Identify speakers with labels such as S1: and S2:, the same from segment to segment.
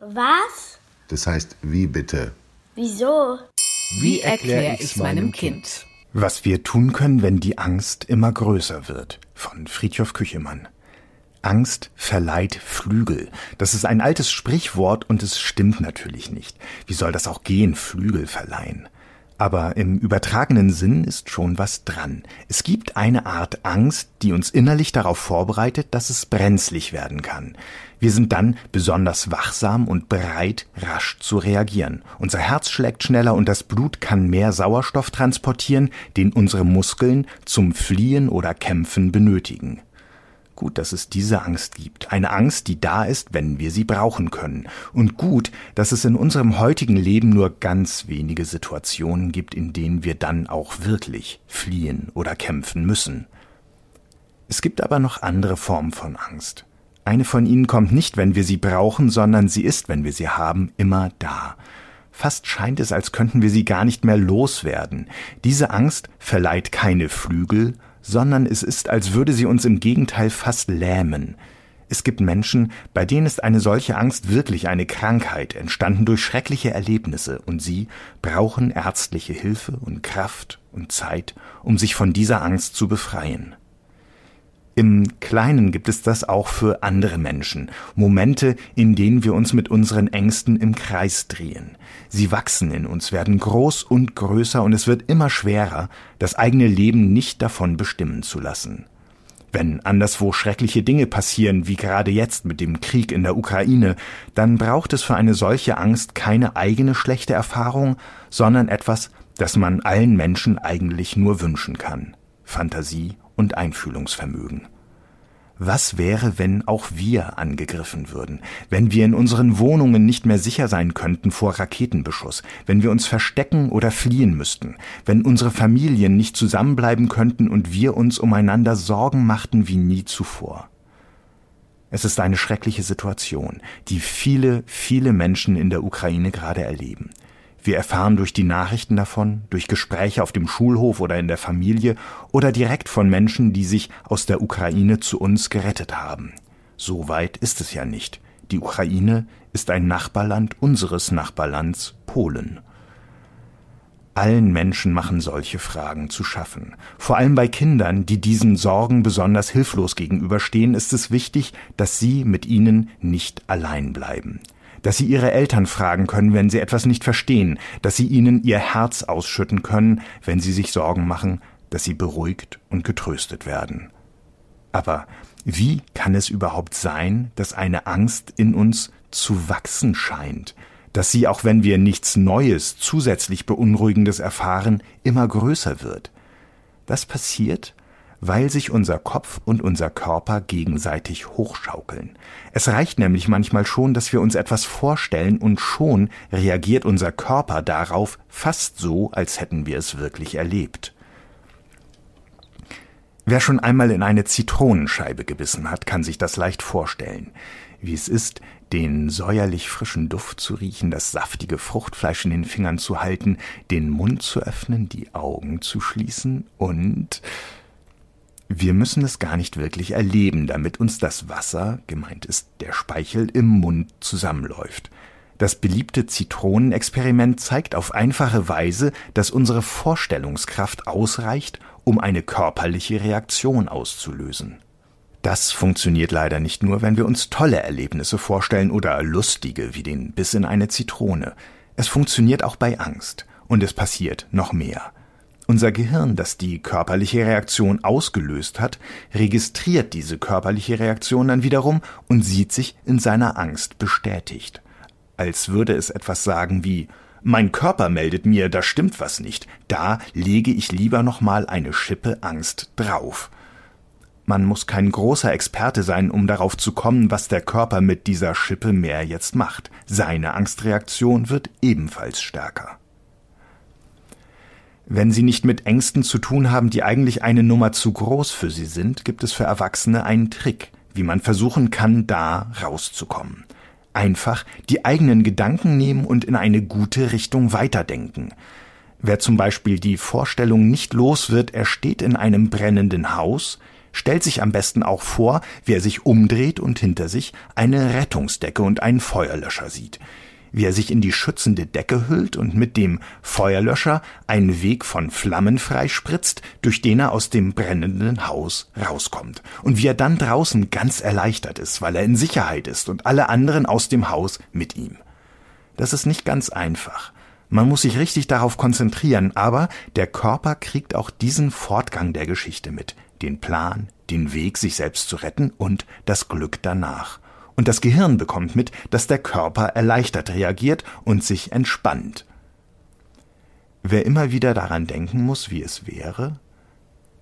S1: Was?
S2: Das heißt, wie bitte?
S1: Wieso?
S3: Wie erkläre ich's meinem Kind?
S4: Was wir tun können, wenn die Angst immer größer wird. Von Friedhof Küchemann. Angst verleiht Flügel. Das ist ein altes Sprichwort und es stimmt natürlich nicht. Wie soll das auch gehen, Flügel verleihen? Aber im übertragenen Sinn ist schon was dran. Es gibt eine Art Angst, die uns innerlich darauf vorbereitet, dass es brenzlig werden kann. Wir sind dann besonders wachsam und bereit, rasch zu reagieren. Unser Herz schlägt schneller und das Blut kann mehr Sauerstoff transportieren, den unsere Muskeln zum Fliehen oder Kämpfen benötigen. Gut, dass es diese Angst gibt. Eine Angst, die da ist, wenn wir sie brauchen können. Und gut, dass es in unserem heutigen Leben nur ganz wenige Situationen gibt, in denen wir dann auch wirklich fliehen oder kämpfen müssen. Es gibt aber noch andere Formen von Angst. Eine von ihnen kommt nicht, wenn wir sie brauchen, sondern sie ist, wenn wir sie haben, immer da. Fast scheint es, als könnten wir sie gar nicht mehr loswerden. Diese Angst verleiht keine Flügel, sondern es ist, als würde sie uns im Gegenteil fast lähmen. Es gibt Menschen, bei denen ist eine solche Angst wirklich eine Krankheit, entstanden durch schreckliche Erlebnisse, und sie brauchen ärztliche Hilfe und Kraft und Zeit, um sich von dieser Angst zu befreien. Im Kleinen gibt es das auch für andere Menschen, Momente, in denen wir uns mit unseren Ängsten im Kreis drehen. Sie wachsen in uns, werden groß und größer und es wird immer schwerer, das eigene Leben nicht davon bestimmen zu lassen. Wenn anderswo schreckliche Dinge passieren, wie gerade jetzt mit dem Krieg in der Ukraine, dann braucht es für eine solche Angst keine eigene schlechte Erfahrung, sondern etwas, das man allen Menschen eigentlich nur wünschen kann. Fantasie und Einfühlungsvermögen. Was wäre, wenn auch wir angegriffen würden, wenn wir in unseren Wohnungen nicht mehr sicher sein könnten vor Raketenbeschuss, wenn wir uns verstecken oder fliehen müssten, wenn unsere Familien nicht zusammenbleiben könnten und wir uns umeinander Sorgen machten wie nie zuvor? Es ist eine schreckliche Situation, die viele, viele Menschen in der Ukraine gerade erleben. Wir erfahren durch die Nachrichten davon, durch Gespräche auf dem Schulhof oder in der Familie oder direkt von Menschen, die sich aus der Ukraine zu uns gerettet haben. So weit ist es ja nicht. Die Ukraine ist ein Nachbarland unseres Nachbarlands Polen. Allen Menschen machen solche Fragen zu schaffen. Vor allem bei Kindern, die diesen Sorgen besonders hilflos gegenüberstehen, ist es wichtig, dass sie mit ihnen nicht allein bleiben dass sie ihre Eltern fragen können, wenn sie etwas nicht verstehen, dass sie ihnen ihr Herz ausschütten können, wenn sie sich Sorgen machen, dass sie beruhigt und getröstet werden. Aber wie kann es überhaupt sein, dass eine Angst in uns zu wachsen scheint, dass sie, auch wenn wir nichts Neues, zusätzlich Beunruhigendes erfahren, immer größer wird? Das passiert, weil sich unser Kopf und unser Körper gegenseitig hochschaukeln. Es reicht nämlich manchmal schon, dass wir uns etwas vorstellen und schon reagiert unser Körper darauf fast so, als hätten wir es wirklich erlebt. Wer schon einmal in eine Zitronenscheibe gebissen hat, kann sich das leicht vorstellen. Wie es ist, den säuerlich frischen Duft zu riechen, das saftige Fruchtfleisch in den Fingern zu halten, den Mund zu öffnen, die Augen zu schließen und wir müssen es gar nicht wirklich erleben, damit uns das Wasser, gemeint ist der Speichel, im Mund zusammenläuft. Das beliebte Zitronenexperiment zeigt auf einfache Weise, dass unsere Vorstellungskraft ausreicht, um eine körperliche Reaktion auszulösen. Das funktioniert leider nicht nur, wenn wir uns tolle Erlebnisse vorstellen oder lustige wie den Biss in eine Zitrone. Es funktioniert auch bei Angst. Und es passiert noch mehr. Unser Gehirn, das die körperliche Reaktion ausgelöst hat, registriert diese körperliche Reaktion dann wiederum und sieht sich in seiner Angst bestätigt. Als würde es etwas sagen wie Mein Körper meldet mir, da stimmt was nicht, da lege ich lieber nochmal eine Schippe Angst drauf. Man muss kein großer Experte sein, um darauf zu kommen, was der Körper mit dieser Schippe mehr jetzt macht. Seine Angstreaktion wird ebenfalls stärker. Wenn Sie nicht mit Ängsten zu tun haben, die eigentlich eine Nummer zu groß für Sie sind, gibt es für Erwachsene einen Trick, wie man versuchen kann, da rauszukommen. Einfach die eigenen Gedanken nehmen und in eine gute Richtung weiterdenken. Wer zum Beispiel die Vorstellung nicht los wird, er steht in einem brennenden Haus, stellt sich am besten auch vor, wie er sich umdreht und hinter sich eine Rettungsdecke und einen Feuerlöscher sieht wie er sich in die schützende Decke hüllt und mit dem Feuerlöscher einen Weg von Flammen freispritzt, durch den er aus dem brennenden Haus rauskommt. Und wie er dann draußen ganz erleichtert ist, weil er in Sicherheit ist und alle anderen aus dem Haus mit ihm. Das ist nicht ganz einfach. Man muss sich richtig darauf konzentrieren, aber der Körper kriegt auch diesen Fortgang der Geschichte mit, den Plan, den Weg, sich selbst zu retten und das Glück danach. Und das Gehirn bekommt mit, dass der Körper erleichtert reagiert und sich entspannt. Wer immer wieder daran denken muss, wie es wäre,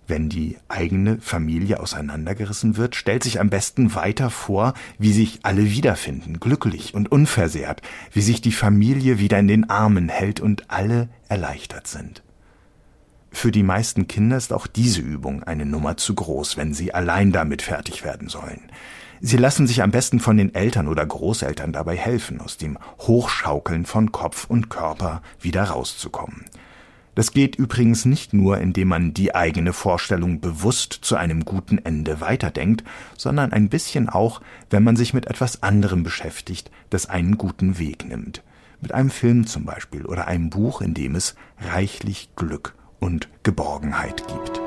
S4: wenn die eigene Familie auseinandergerissen wird, stellt sich am besten weiter vor, wie sich alle wiederfinden, glücklich und unversehrt, wie sich die Familie wieder in den Armen hält und alle erleichtert sind. Für die meisten Kinder ist auch diese Übung eine Nummer zu groß, wenn sie allein damit fertig werden sollen. Sie lassen sich am besten von den Eltern oder Großeltern dabei helfen, aus dem Hochschaukeln von Kopf und Körper wieder rauszukommen. Das geht übrigens nicht nur, indem man die eigene Vorstellung bewusst zu einem guten Ende weiterdenkt, sondern ein bisschen auch, wenn man sich mit etwas anderem beschäftigt, das einen guten Weg nimmt. Mit einem Film zum Beispiel oder einem Buch, in dem es reichlich Glück und Geborgenheit gibt.